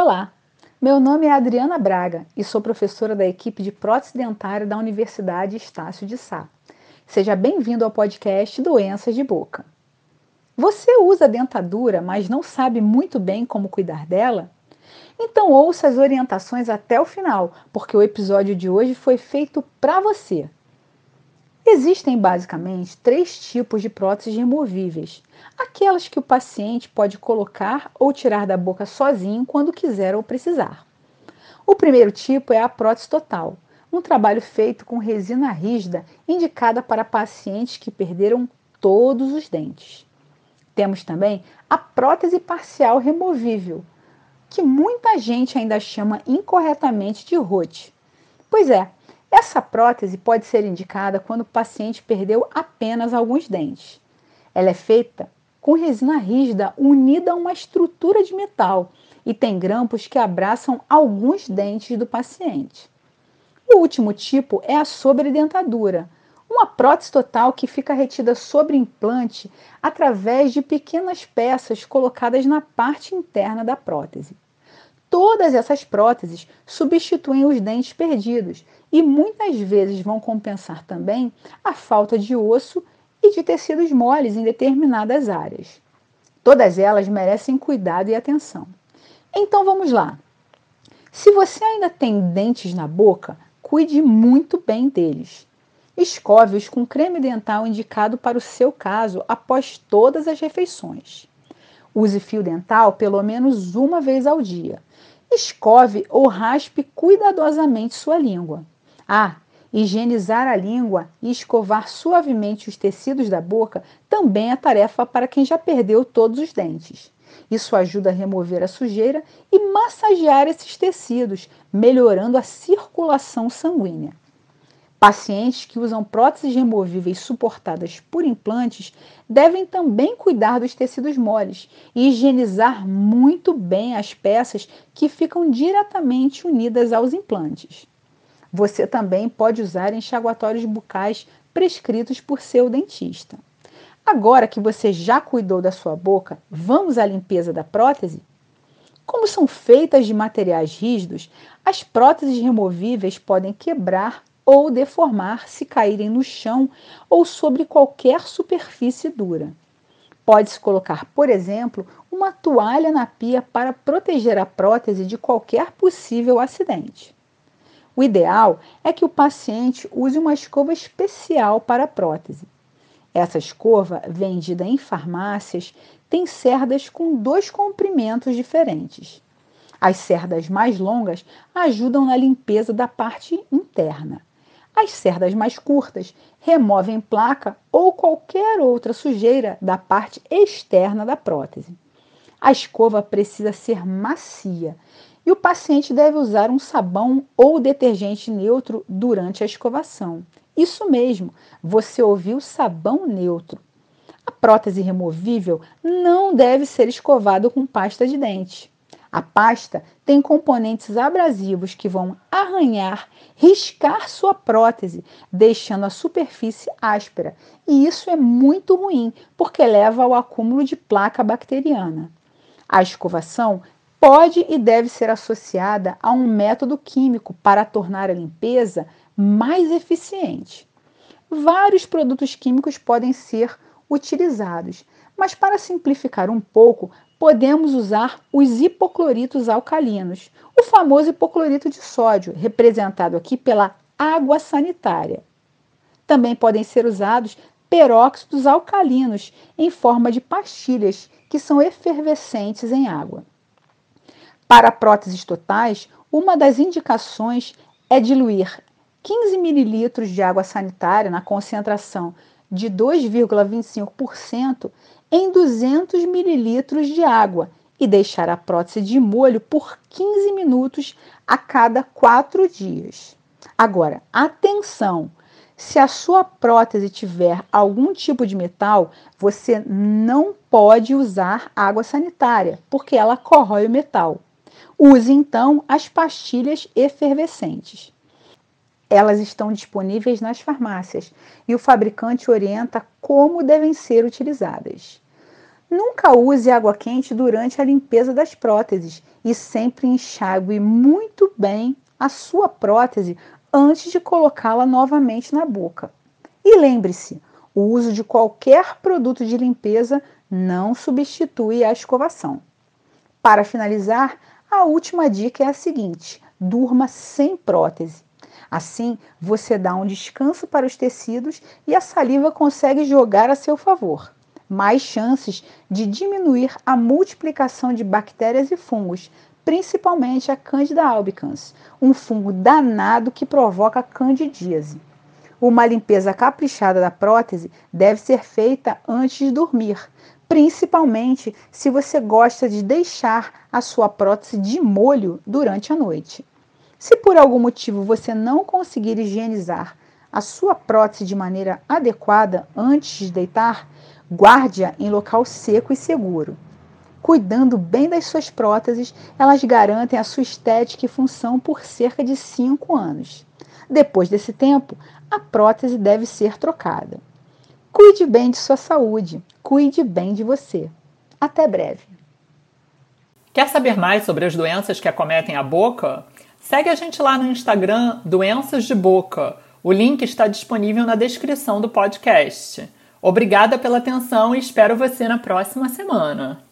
Olá, meu nome é Adriana Braga e sou professora da equipe de prótese dentária da Universidade Estácio de Sá. Seja bem-vindo ao podcast Doenças de Boca. Você usa dentadura, mas não sabe muito bem como cuidar dela? Então ouça as orientações até o final, porque o episódio de hoje foi feito para você. Existem basicamente três tipos de próteses removíveis: aquelas que o paciente pode colocar ou tirar da boca sozinho quando quiser ou precisar. O primeiro tipo é a prótese total, um trabalho feito com resina rígida indicada para pacientes que perderam todos os dentes. Temos também a prótese parcial removível, que muita gente ainda chama incorretamente de ROT. Pois é, essa prótese pode ser indicada quando o paciente perdeu apenas alguns dentes. Ela é feita com resina rígida unida a uma estrutura de metal e tem grampos que abraçam alguns dentes do paciente. O último tipo é a sobredentadura, uma prótese total que fica retida sobre implante através de pequenas peças colocadas na parte interna da prótese. Todas essas próteses substituem os dentes perdidos e muitas vezes vão compensar também a falta de osso e de tecidos moles em determinadas áreas. Todas elas merecem cuidado e atenção. Então vamos lá. Se você ainda tem dentes na boca, cuide muito bem deles. Escove-os com creme dental indicado para o seu caso após todas as refeições. Use fio dental pelo menos uma vez ao dia. Escove ou raspe cuidadosamente sua língua. Ah, higienizar a língua e escovar suavemente os tecidos da boca também é tarefa para quem já perdeu todos os dentes. Isso ajuda a remover a sujeira e massagear esses tecidos, melhorando a circulação sanguínea. Pacientes que usam próteses removíveis suportadas por implantes devem também cuidar dos tecidos moles e higienizar muito bem as peças que ficam diretamente unidas aos implantes. Você também pode usar enxaguatórios bucais prescritos por seu dentista. Agora que você já cuidou da sua boca, vamos à limpeza da prótese? Como são feitas de materiais rígidos, as próteses removíveis podem quebrar ou deformar se caírem no chão ou sobre qualquer superfície dura. Pode-se colocar, por exemplo, uma toalha na pia para proteger a prótese de qualquer possível acidente. O ideal é que o paciente use uma escova especial para a prótese. Essa escova, vendida em farmácias, tem cerdas com dois comprimentos diferentes. As cerdas mais longas ajudam na limpeza da parte interna. As cerdas mais curtas removem placa ou qualquer outra sujeira da parte externa da prótese. A escova precisa ser macia e o paciente deve usar um sabão ou detergente neutro durante a escovação. Isso mesmo, você ouviu sabão neutro. A prótese removível não deve ser escovada com pasta de dente. A pasta tem componentes abrasivos que vão arranhar, riscar sua prótese, deixando a superfície áspera. E isso é muito ruim, porque leva ao acúmulo de placa bacteriana. A escovação pode e deve ser associada a um método químico para tornar a limpeza mais eficiente. Vários produtos químicos podem ser utilizados, mas para simplificar um pouco, podemos usar os hipocloritos alcalinos, o famoso hipoclorito de sódio, representado aqui pela água sanitária. Também podem ser usados peróxidos alcalinos em forma de pastilhas que são efervescentes em água. Para próteses totais, uma das indicações é diluir 15 ml de água sanitária na concentração de 2,25% em 200 ml de água e deixar a prótese de molho por 15 minutos a cada quatro dias. Agora, atenção! Se a sua prótese tiver algum tipo de metal, você não pode usar água sanitária, porque ela corrói o metal. Use então as pastilhas efervescentes. Elas estão disponíveis nas farmácias e o fabricante orienta como devem ser utilizadas. Nunca use água quente durante a limpeza das próteses e sempre enxague muito bem a sua prótese antes de colocá-la novamente na boca. E lembre-se, o uso de qualquer produto de limpeza não substitui a escovação. Para finalizar, a última dica é a seguinte: durma sem prótese. Assim, você dá um descanso para os tecidos e a saliva consegue jogar a seu favor. Mais chances de diminuir a multiplicação de bactérias e fungos, principalmente a Candida albicans, um fungo danado que provoca candidíase. Uma limpeza caprichada da prótese deve ser feita antes de dormir, principalmente se você gosta de deixar a sua prótese de molho durante a noite. Se por algum motivo você não conseguir higienizar a sua prótese de maneira adequada antes de deitar, guarde-a em local seco e seguro. Cuidando bem das suas próteses, elas garantem a sua estética e função por cerca de 5 anos. Depois desse tempo, a prótese deve ser trocada. Cuide bem de sua saúde, cuide bem de você. Até breve. Quer saber mais sobre as doenças que acometem a boca? Segue a gente lá no Instagram Doenças de Boca. O link está disponível na descrição do podcast. Obrigada pela atenção e espero você na próxima semana.